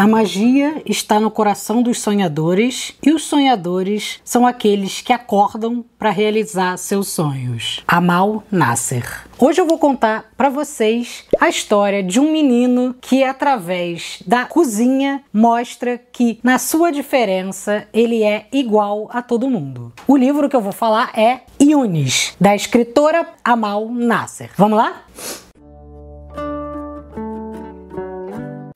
A magia está no coração dos sonhadores e os sonhadores são aqueles que acordam para realizar seus sonhos. Amal Nasser. Hoje eu vou contar para vocês a história de um menino que através da cozinha mostra que na sua diferença ele é igual a todo mundo. O livro que eu vou falar é Yunis, da escritora Amal Nasser. Vamos lá?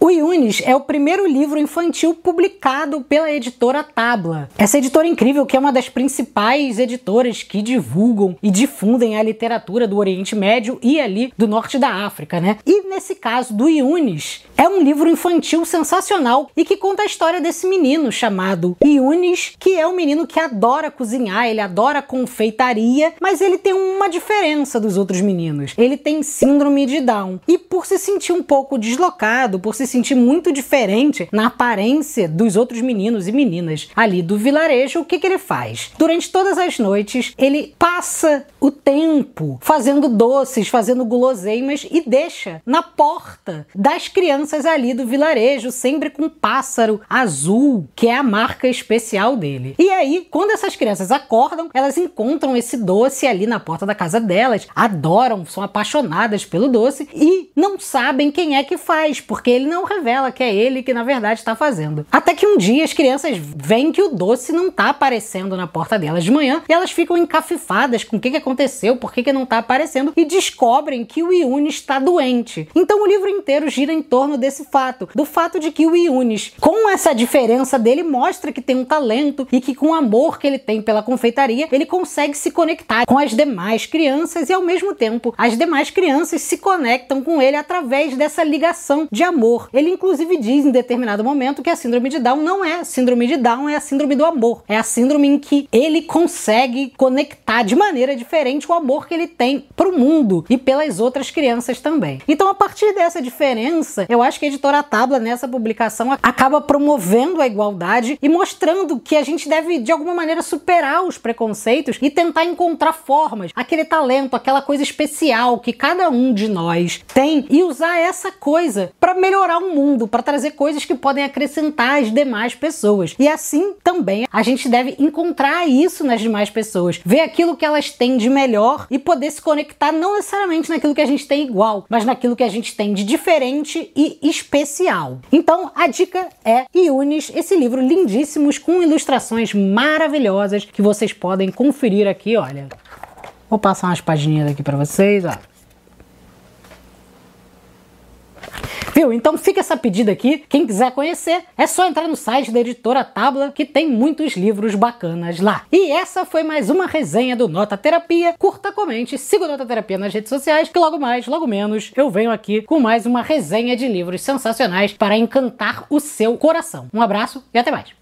O Yunis é o primeiro livro infantil publicado pela editora Tabla. Essa editora incrível que é uma das principais editoras que divulgam e difundem a literatura do Oriente Médio e ali do norte da África, né? E nesse caso do Yunis, é um livro infantil sensacional e que conta a história desse menino chamado Yunis, que é um menino que adora cozinhar, ele adora confeitaria, mas ele tem uma diferença dos outros meninos. Ele tem síndrome de Down. E por se sentir um pouco deslocado, por se sentir muito diferente na aparência dos outros meninos e meninas ali do vilarejo, o que, que ele faz? Durante todas as noites, ele passa o tempo fazendo doces, fazendo guloseimas e deixa na porta das crianças ali do vilarejo, sempre com um pássaro azul, que é a marca especial dele. E aí, quando essas crianças acordam, elas encontram esse doce ali na porta da casa delas, adoram, são apaixonadas pelo doce e não sabem quem é que faz, porque ele não revela que é ele que na verdade está fazendo. Até que um dia as crianças veem que o doce não está aparecendo na porta delas de manhã e elas ficam encafifadas com o que, que aconteceu, por que, que não está aparecendo e descobrem que o Yunis está doente. Então o livro inteiro gira em torno desse fato, do fato de que o Yunis, com essa diferença dele, mostra que tem um talento e que com o amor que ele tem pela confeitaria, ele consegue se conectar com as demais crianças e ao mesmo tempo as demais crianças se conectam com ele através dessa ligação de amor. Ele, inclusive, diz em determinado momento que a síndrome de Down não é síndrome de Down, é a síndrome do amor. É a síndrome em que ele consegue conectar de maneira diferente o amor que ele tem para o mundo e pelas outras crianças também. Então, a partir dessa diferença, eu acho que a editora Tabla, nessa publicação, acaba promovendo a igualdade e mostrando que a gente deve, de alguma maneira, superar os preconceitos e tentar encontrar formas, aquele talento, aquela coisa especial que cada um de nós tem e usar essa coisa para melhorar o mundo, para trazer coisas que podem acrescentar às demais pessoas. E assim também a gente deve encontrar isso nas demais pessoas, ver aquilo que elas têm de melhor e poder se conectar não necessariamente naquilo que a gente tem igual, mas naquilo que a gente tem de diferente e especial. Então a dica é Yunis, esse livro lindíssimos com ilustrações maravilhosas que vocês podem conferir aqui, olha. Vou passar umas paginhas aqui para vocês, ó. Então fica essa pedida aqui. Quem quiser conhecer, é só entrar no site da editora Tabla, que tem muitos livros bacanas lá. E essa foi mais uma resenha do Nota Terapia. Curta, comente, siga o Nota Terapia nas redes sociais, que logo mais, logo menos, eu venho aqui com mais uma resenha de livros sensacionais para encantar o seu coração. Um abraço e até mais.